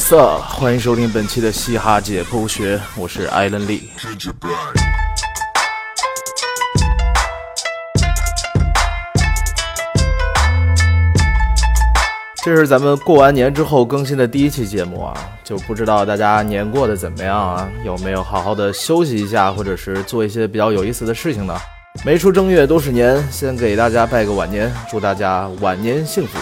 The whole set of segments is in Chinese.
so 欢迎收听本期的嘻哈解剖学，我是艾伦利。这是咱们过完年之后更新的第一期节目啊，就不知道大家年过得怎么样啊？有没有好好的休息一下，或者是做一些比较有意思的事情呢？没出正月都是年，先给大家拜个晚年，祝大家晚年幸福。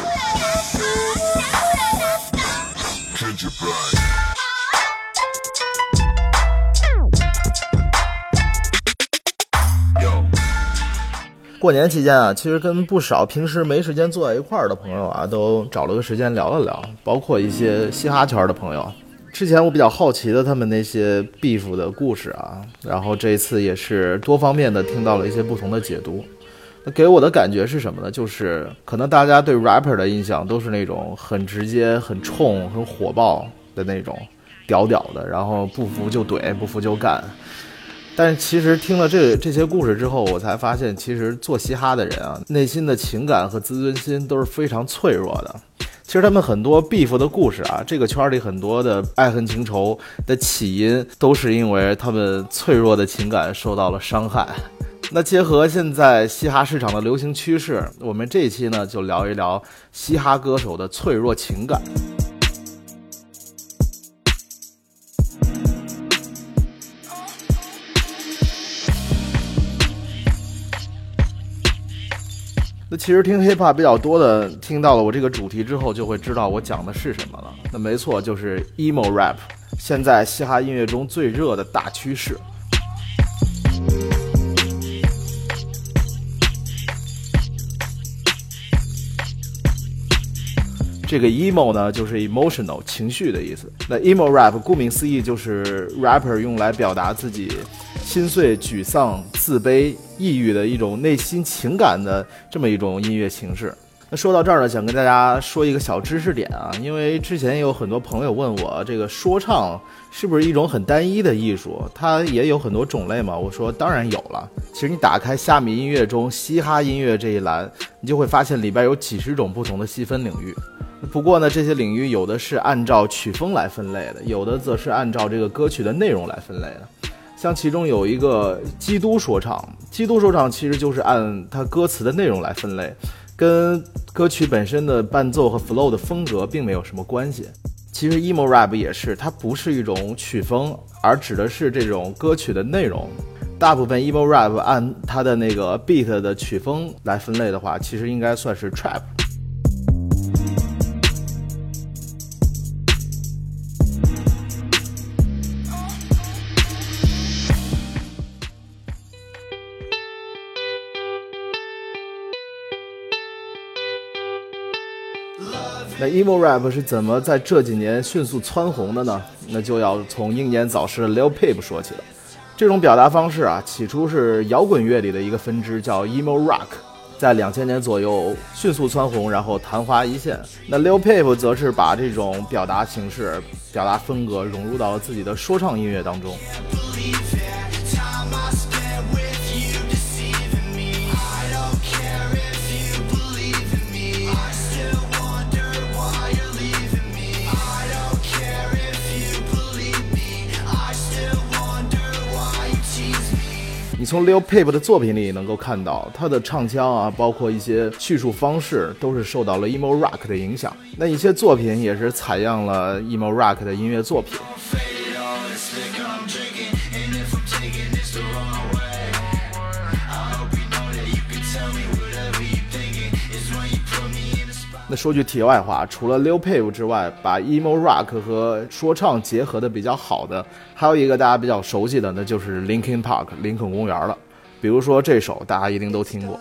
过年期间啊，其实跟不少平时没时间坐在一块儿的朋友啊，都找了个时间聊了聊，包括一些嘻哈圈的朋友。之前我比较好奇的他们那些 beef 的故事啊，然后这一次也是多方面的听到了一些不同的解读。那给我的感觉是什么呢？就是可能大家对 rapper 的印象都是那种很直接、很冲、很火爆的那种，屌屌的，然后不服就怼，不服就干。但是其实听了这这些故事之后，我才发现，其实做嘻哈的人啊，内心的情感和自尊心都是非常脆弱的。其实他们很多 beef 的故事啊，这个圈里很多的爱恨情仇的起因，都是因为他们脆弱的情感受到了伤害。那结合现在嘻哈市场的流行趋势，我们这一期呢就聊一聊嘻哈歌手的脆弱情感。那其实听 hip hop 比较多的，听到了我这个主题之后，就会知道我讲的是什么了。那没错，就是 emo rap，现在嘻哈音乐中最热的大趋势。这个 emo 呢，就是 emotional 情绪的意思。那 emo rap 顾名思义，就是 rapper 用来表达自己。心碎、沮丧、自卑、抑郁的一种内心情感的这么一种音乐形式。那说到这儿呢，想跟大家说一个小知识点啊，因为之前有很多朋友问我，这个说唱是不是一种很单一的艺术？它也有很多种类嘛？我说当然有了。其实你打开虾米音乐中嘻哈音乐这一栏，你就会发现里边有几十种不同的细分领域。不过呢，这些领域有的是按照曲风来分类的，有的则是按照这个歌曲的内容来分类的。像其中有一个基督说唱，基督说唱其实就是按它歌词的内容来分类，跟歌曲本身的伴奏和 flow 的风格并没有什么关系。其实 emo rap 也是，它不是一种曲风，而指的是这种歌曲的内容。大部分 emo rap 按它的那个 beat 的曲风来分类的话，其实应该算是 trap。Emo rap 是怎么在这几年迅速蹿红的呢？那就要从英年早逝的 Lil Peep 说起了。这种表达方式啊，起初是摇滚乐里的一个分支，叫 emo rock，在两千年左右迅速蹿红，然后昙花一现。那 Lil Peep 则是把这种表达形式、表达风格融入到了自己的说唱音乐当中。从 Lil Peep 的作品里能够看到，他的唱腔啊，包括一些叙述方式，都是受到了 emo rock 的影响。那一些作品也是采样了 emo rock 的音乐作品。那说句题外话，除了 Lil Peep 之外，把 emo rock 和说唱结合的比较好的，还有一个大家比较熟悉的，那就是 Linkin Park 林肯公园了。比如说这首，大家一定都听过。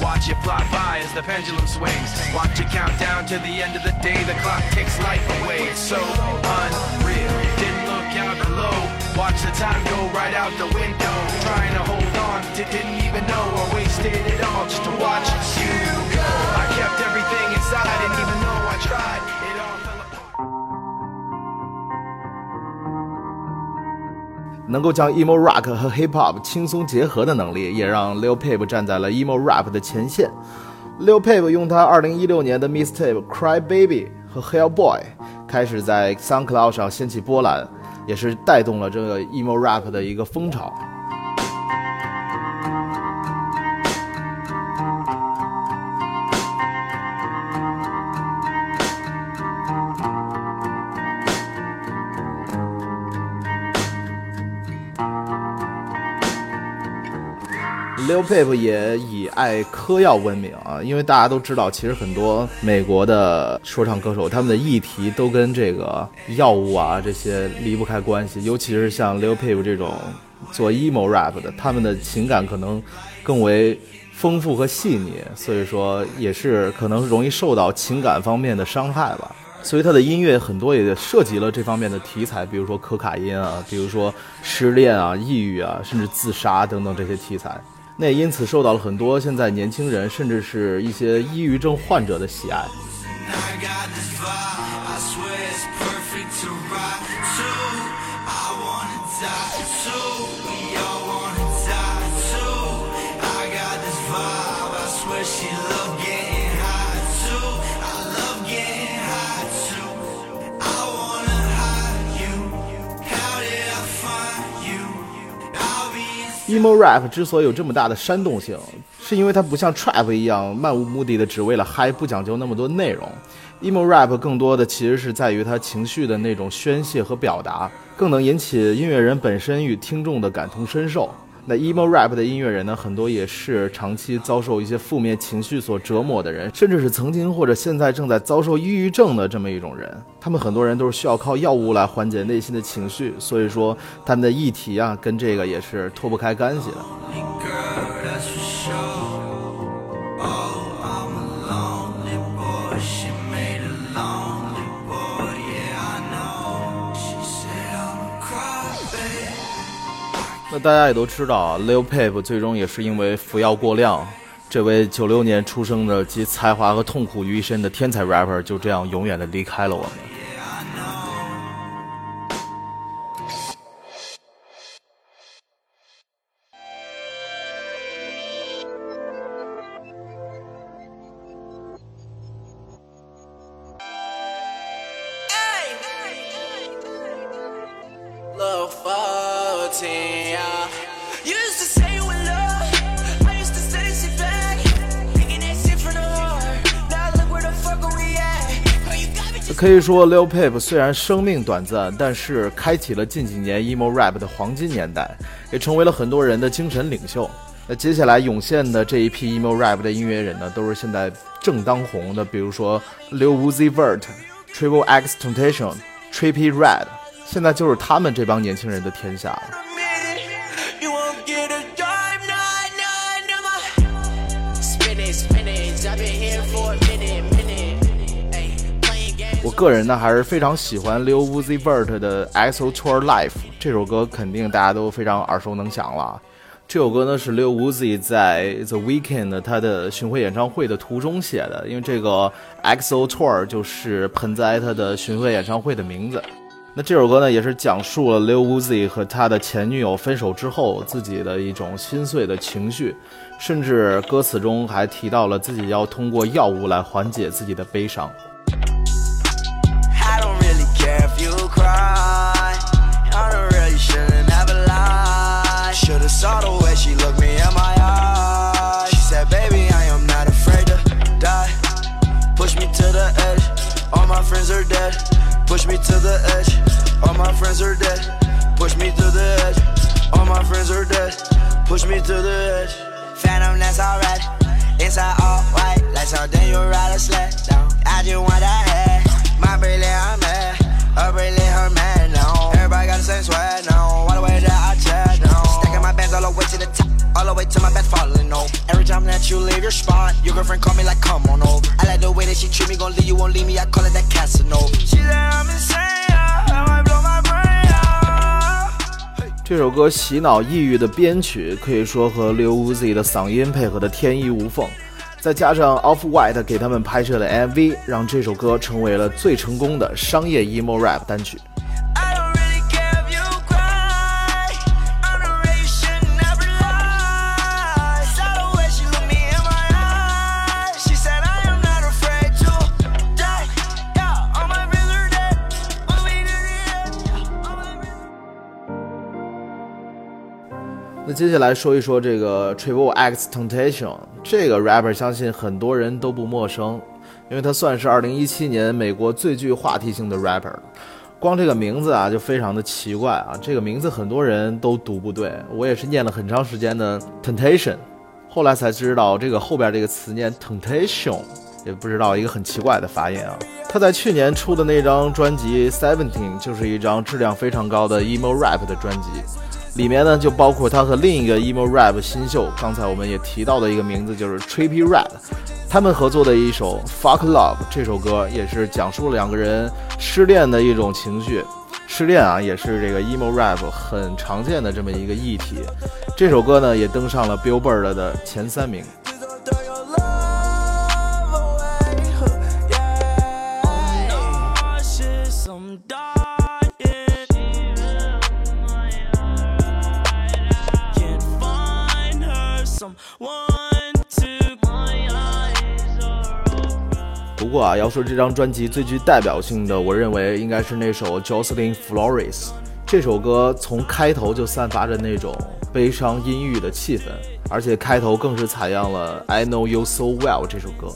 Watch it fly by as the pendulum swings. Watch it count down to the end of the day. The clock takes life away. It's so unreal. Didn't look out below. Watch the time go right out the window. Trying to hold on, to didn't even know or wasted it all just to watch you go. I kept everything inside, didn't even know I tried. 能够将 emo rock 和 hip hop 轻松结合的能力，也让 Lil Peep 站在了 emo rap 的前线。Lil Peep 用他2016年的 Mistape Cry Baby 和 Hell Boy 开始在 SoundCloud 上掀起波澜，也是带动了这个 emo rap 的一个风潮。Lil Peep 也以爱嗑药闻名啊，因为大家都知道，其实很多美国的说唱歌手，他们的议题都跟这个药物啊这些离不开关系。尤其是像 Lil Peep 这种做 emo rap 的，他们的情感可能更为丰富和细腻，所以说也是可能容易受到情感方面的伤害吧。所以他的音乐很多也涉及了这方面的题材，比如说可卡因啊，比如说失恋啊、抑郁啊，甚至自杀等等这些题材。那也因此受到了很多现在年轻人，甚至是一些抑郁症患者的喜爱。Emo rap 之所以有这么大的煽动性，是因为它不像 trap 一样漫无目的的只为了嗨，不讲究那么多内容。emo rap 更多的其实是在于它情绪的那种宣泄和表达，更能引起音乐人本身与听众的感同身受。那 emo rap 的音乐人呢，很多也是长期遭受一些负面情绪所折磨的人，甚至是曾经或者现在正在遭受抑郁症的这么一种人。他们很多人都是需要靠药物来缓解内心的情绪，所以说他们的议题啊，跟这个也是脱不开干系的。那大家也都知道啊，Lil Peep 最终也是因为服药过量，这位九六年出生的集才华和痛苦于一身的天才 rapper 就这样永远的离开了我们。可以说，Lil Peep 虽然生命短暂，但是开启了近几年 emo rap 的黄金年代，也成为了很多人的精神领袖。那接下来涌现的这一批 emo rap 的音乐人呢，都是现在正当红的，比如说 Lil Uzi Vert、Triple X Temptation、Trippie Red，现在就是他们这帮年轻人的天下了。我个人呢还是非常喜欢 Lil Uzi Vert 的 XO Tour Life 这首歌，肯定大家都非常耳熟能详了。这首歌呢是 Lil Uzi 在 The Weekend 他的巡回演唱会的途中写的，因为这个 XO Tour 就是盆栽他的巡回演唱会的名字。那这首歌呢也是讲述了 Lil Uzi 和他的前女友分手之后自己的一种心碎的情绪，甚至歌词中还提到了自己要通过药物来缓解自己的悲伤。Friends are dead. Push me to the edge, all my friends are dead. Push me to the edge, all my friends are dead. Push me to the edge. Phantom, that's alright. Inside all white, like something you ride a sled down. I just want that head. My brilliant, I'm mad. A brilliant, her man now. Everybody got the same swag now. Why the way that I chat now? Stacking my bed all the way to the top, all the way to my bed falling over. Time that you leave your spot, your girlfriend call me like, come on over. I like the way that she treat me, gon' leave you, won't leave me, I call it that Casanova. She said I'm insane, I might blow my brain out. 这首歌洗脑抑郁的编曲可以说和 Lil Uzi 的嗓音配合的天衣无缝，再加上 Off White 给他们拍摄的 MV，让这首歌成为了最成功的商业 emo rap 单曲。那接下来说一说这个 Triple X Temptation 这个 rapper，相信很多人都不陌生，因为他算是2017年美国最具话题性的 rapper。光这个名字啊，就非常的奇怪啊！这个名字很多人都读不对，我也是念了很长时间的 Temptation，后来才知道这个后边这个词念 Temptation，也不知道一个很奇怪的发音啊。他在去年出的那张专辑 Seventeen 就是一张质量非常高的 emo rap 的专辑，里面呢就包括他和另一个 emo rap 新秀，刚才我们也提到的一个名字就是 Trippy Red。他们合作的一首《Fuck Love》这首歌，也是讲述了两个人失恋的一种情绪。失恋啊，也是这个 emo rap 很常见的这么一个议题。这首歌呢，也登上了 Billboard 的前三名。过啊，要说这张专辑最具代表性的，我认为应该是那首《Jocelyn Flores》。这首歌从开头就散发着那种悲伤阴郁的气氛，而且开头更是采样了《I Know You So Well》这首歌。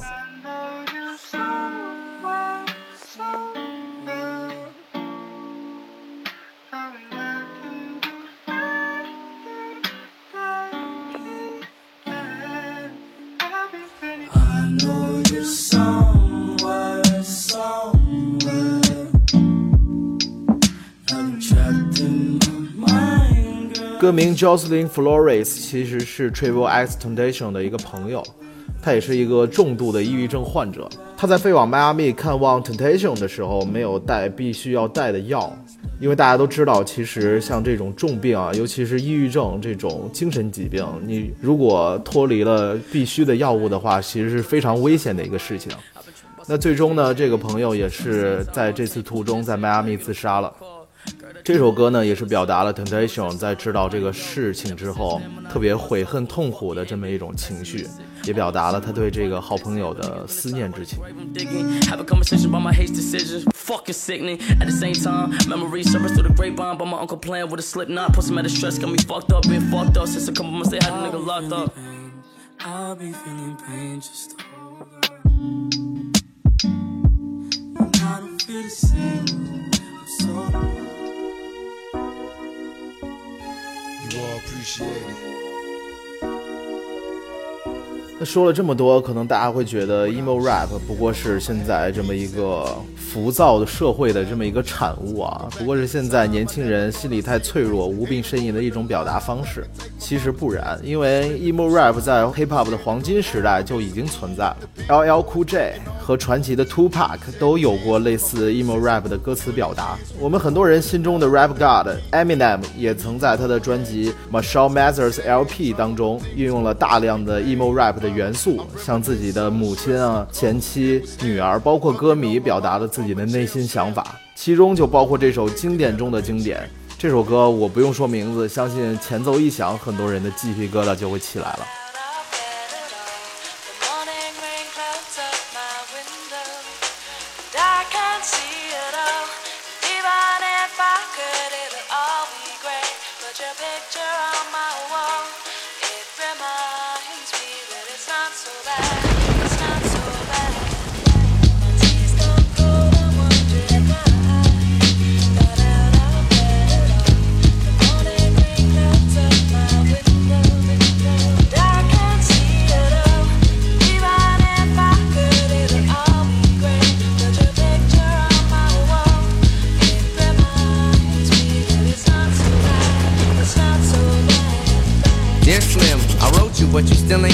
歌名 Jocelyn Flores 其实是 Triple X Temptation 的一个朋友，他也是一个重度的抑郁症患者。他在飞往迈阿密看望 Temptation 的时候，没有带必须要带的药，因为大家都知道，其实像这种重病啊，尤其是抑郁症这种精神疾病，你如果脱离了必须的药物的话，其实是非常危险的一个事情。那最终呢，这个朋友也是在这次途中在迈阿密自杀了。这首歌呢，也是表达了 Temptation 在知道这个事情之后特别悔恨痛苦的这么一种情绪，也表达了他对这个好朋友的思念之情。you all appreciate it. 那说了这么多，可能大家会觉得 emo rap 不过是现在这么一个浮躁的社会的这么一个产物啊，不过是现在年轻人心理太脆弱、无病呻吟的一种表达方式。其实不然，因为 emo rap 在 hip hop 的黄金时代就已经存在了。LL Cool J 和传奇的 Tupac 都有过类似 emo rap 的歌词表达。我们很多人心中的 rap god Eminem 也曾在他的专辑 Marshall Mathers LP 当中运用了大量的 emo rap 的。元素向自己的母亲啊、前妻、女儿，包括歌迷，表达了自己的内心想法，其中就包括这首经典中的经典。这首歌我不用说名字，相信前奏一响，很多人的鸡皮疙瘩就会起来了。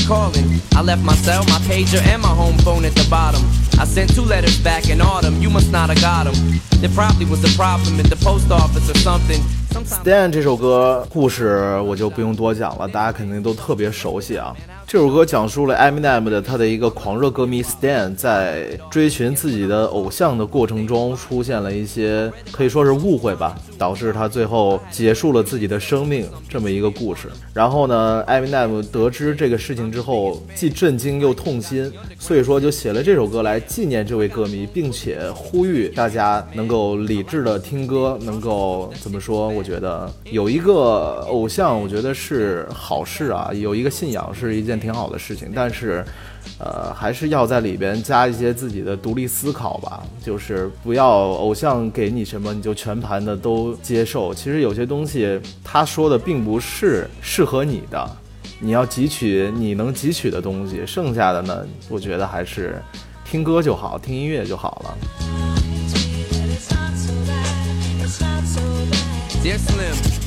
calling. I left my cell, my pager, and my home phone at the bottom. I sent two letters back in autumn, you must not have got them. There probably was a problem at the post office or something. Stan 这首歌故事我就不用多讲了，大家肯定都特别熟悉啊。 这首歌讲述了 Eminem 的他的一个狂热歌迷 Stan 在追寻自己的偶像的过程中出现了一些可以说是误会吧，导致他最后结束了自己的生命这么一个故事。然后呢，Eminem 得知这个事情之后，既震惊又痛心，所以说就写了这首歌来纪念这位歌迷，并且呼吁大家能够理智的听歌，能够怎么说？我觉得有一个偶像，我觉得是好事啊，有一个信仰是一件。挺好的事情，但是，呃，还是要在里边加一些自己的独立思考吧。就是不要偶像给你什么你就全盘的都接受。其实有些东西他说的并不是适合你的，你要汲取你能汲取的东西，剩下的呢，我觉得还是听歌就好，听音乐就好了。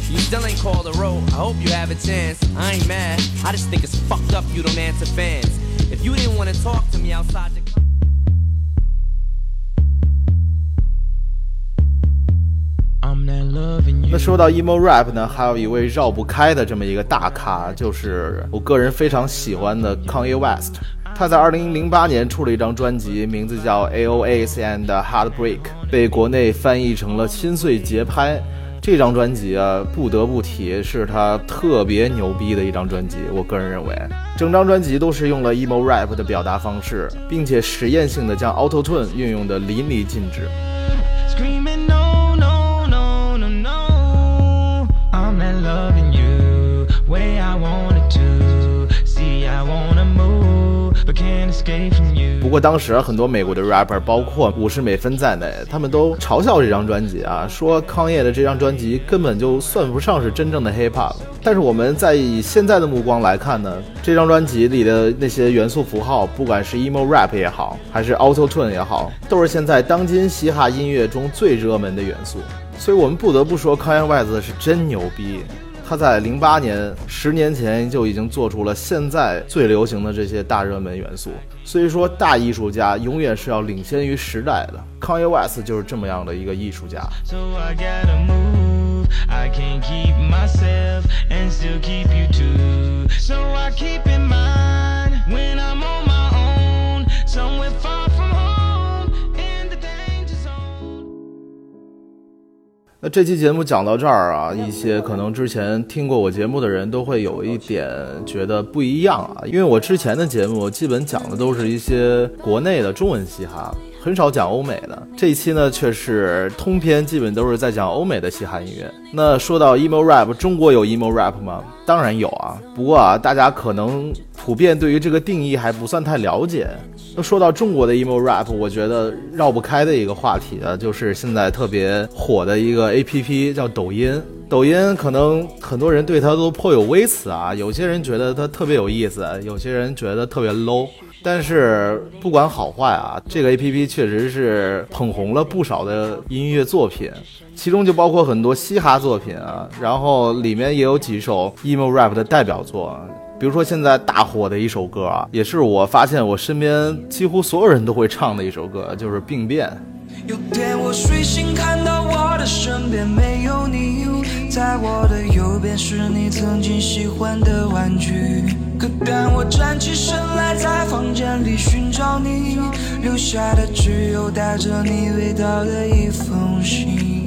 You still ain't called a roll. I hope you have a chance. I ain't mad. I just think it's fucked up you don't answer fans. If you didn't want to talk to me outside the. 那说到 emo rap 呢，还有一位绕不开的这么一个大咖，就是我个人非常喜欢的 Kanye West。他在2008年出了一张专辑，名字叫 AOAs and Heartbreak，被国内翻译成了《心碎节拍》。这张专辑啊，不得不提是他特别牛逼的一张专辑。我个人认为，整张专辑都是用了 emo rap 的表达方式，并且实验性的将 auto tune 运用的淋漓尽致。不过当时很多美国的 rapper，包括五十美分在内，他们都嘲笑这张专辑啊，说康业的这张专辑根本就算不上是真正的 hip hop。但是我们在以现在的目光来看呢，这张专辑里的那些元素符号，不管是 emo rap 也好，还是 auto tune 也好，都是现在当今嘻哈音乐中最热门的元素。所以我们不得不说，康业外子是真牛逼。他在零八年，十年前就已经做出了现在最流行的这些大热门元素。所以说，大艺术家永远是要领先于时代的。Kanye West 就是这么样的一个艺术家。那这期节目讲到这儿啊，一些可能之前听过我节目的人都会有一点觉得不一样啊，因为我之前的节目基本讲的都是一些国内的中文嘻哈。很少讲欧美的这一期呢，却是通篇基本都是在讲欧美的嘻哈音乐。那说到 emo rap，中国有 emo rap 吗？当然有啊。不过啊，大家可能普遍对于这个定义还不算太了解。那说到中国的 emo rap，我觉得绕不开的一个话题啊，就是现在特别火的一个 A P P 叫抖音。抖音可能很多人对它都颇有微词啊，有些人觉得它特别有意思，有些人觉得特别 low。但是不管好坏啊，这个 A P P 确实是捧红了不少的音乐作品，其中就包括很多嘻哈作品啊，然后里面也有几首 emo rap 的代表作，比如说现在大火的一首歌啊，也是我发现我身边几乎所有人都会唱的一首歌，就是《病变》。有天我睡醒，看到我的身边没有你，在我的右边是你曾经喜欢的玩具。可当我站起身来，在房间里寻找你，留下的只有带着你味道的一封信。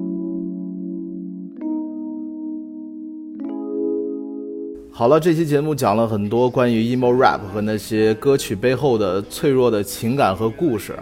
好了，这期节目讲了很多关于 emo rap 和那些歌曲背后的脆弱的情感和故事。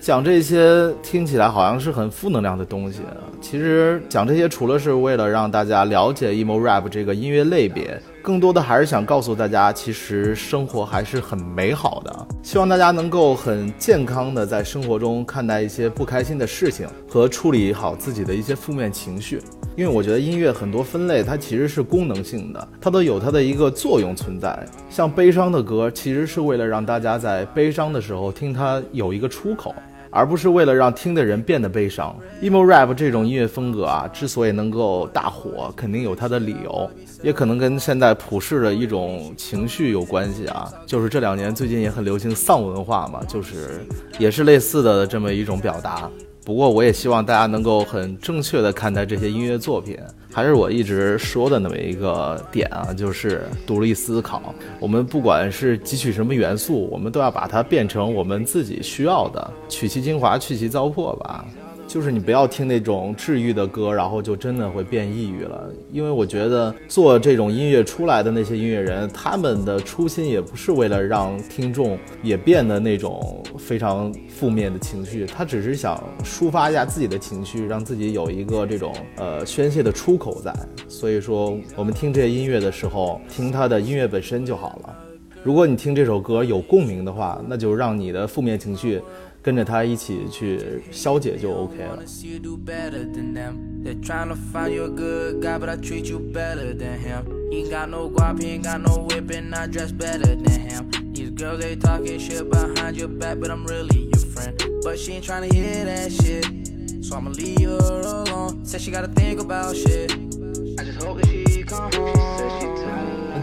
讲这些听起来好像是很负能量的东西，其实讲这些除了是为了让大家了解 emo rap 这个音乐类别，更多的还是想告诉大家，其实生活还是很美好的。希望大家能够很健康的在生活中看待一些不开心的事情和处理好自己的一些负面情绪。因为我觉得音乐很多分类，它其实是功能性的，它都有它的一个作用存在。像悲伤的歌，其实是为了让大家在悲伤的时候听它有一个出口。而不是为了让听的人变得悲伤。emo rap 这种音乐风格啊，之所以能够大火，肯定有它的理由，也可能跟现在普世的一种情绪有关系啊。就是这两年最近也很流行丧文化嘛，就是也是类似的这么一种表达。不过，我也希望大家能够很正确的看待这些音乐作品。还是我一直说的那么一个点啊，就是独立思考。我们不管是汲取什么元素，我们都要把它变成我们自己需要的，取其精华，去其糟粕吧。就是你不要听那种治愈的歌，然后就真的会变抑郁了。因为我觉得做这种音乐出来的那些音乐人，他们的初心也不是为了让听众也变得那种非常负面的情绪，他只是想抒发一下自己的情绪，让自己有一个这种呃宣泄的出口在。所以说，我们听这些音乐的时候，听他的音乐本身就好了。如果你听这首歌有共鸣的话，那就让你的负面情绪。跟着他一起去消解就 OK 了。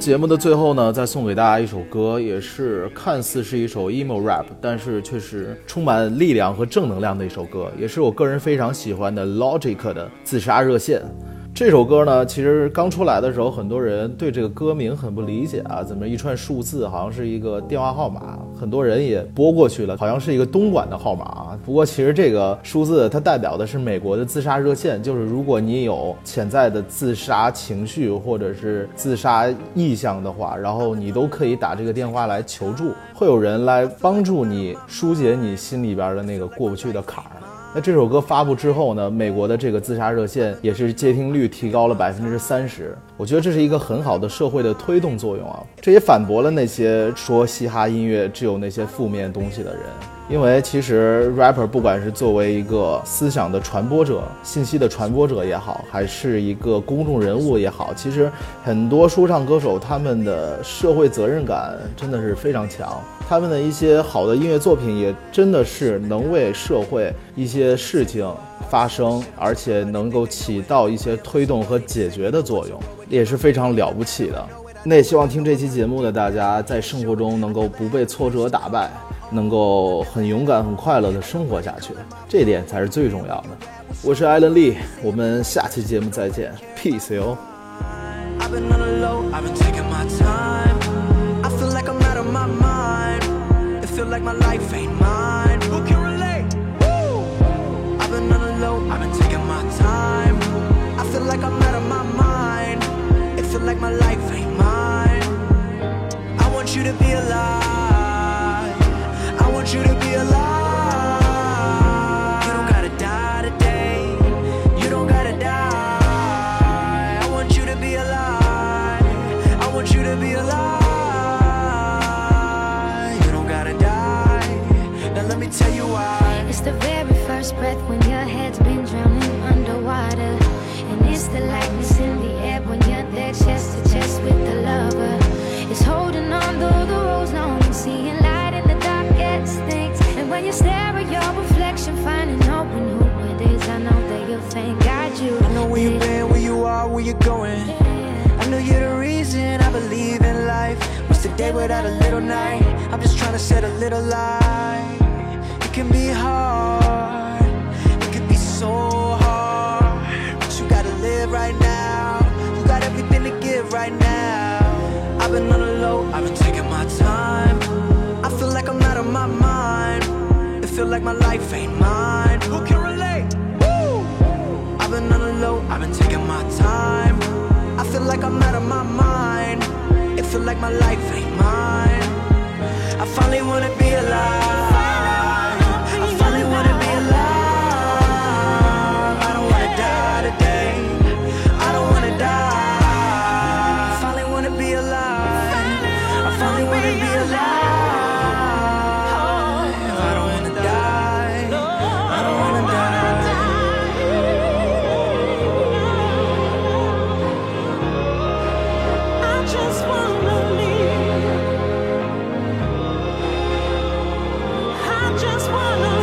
节目的最后呢，再送给大家一首歌，也是看似是一首 emo rap，但是却是充满力量和正能量的一首歌，也是我个人非常喜欢的 Logic 的自杀热线。这首歌呢，其实刚出来的时候，很多人对这个歌名很不理解啊，怎么一串数字好像是一个电话号码？很多人也拨过去了，好像是一个东莞的号码啊。不过其实这个数字它代表的是美国的自杀热线，就是如果你有潜在的自杀情绪或者是自杀意向的话，然后你都可以打这个电话来求助，会有人来帮助你疏解你心里边的那个过不去的坎儿。那这首歌发布之后呢，美国的这个自杀热线也是接听率提高了百分之三十。我觉得这是一个很好的社会的推动作用啊，这也反驳了那些说嘻哈音乐只有那些负面东西的人。因为其实 rapper 不管是作为一个思想的传播者、信息的传播者也好，还是一个公众人物也好，其实很多说唱歌手他们的社会责任感真的是非常强，他们的一些好的音乐作品也真的是能为社会一些事情发生，而且能够起到一些推动和解决的作用，也是非常了不起的。那也希望听这期节目的大家在生活中能够不被挫折打败。能够很勇敢、很快乐的生活下去，这点才是最重要的。我是艾伦利，我们下期节目再见，peace 哟。Where you are, going. I know you're the reason I believe in life. What's the day without a little night? I'm just trying to set a little light. It can be hard, it can be so hard. But you gotta live right now. You got everything to give right now. I've been on the low, I've been taking my time. I feel like I'm out of my mind. It feel like my life ain't mine. Like I'm out of my mind. It feel like my life ain't mine. I finally wanna be just wanna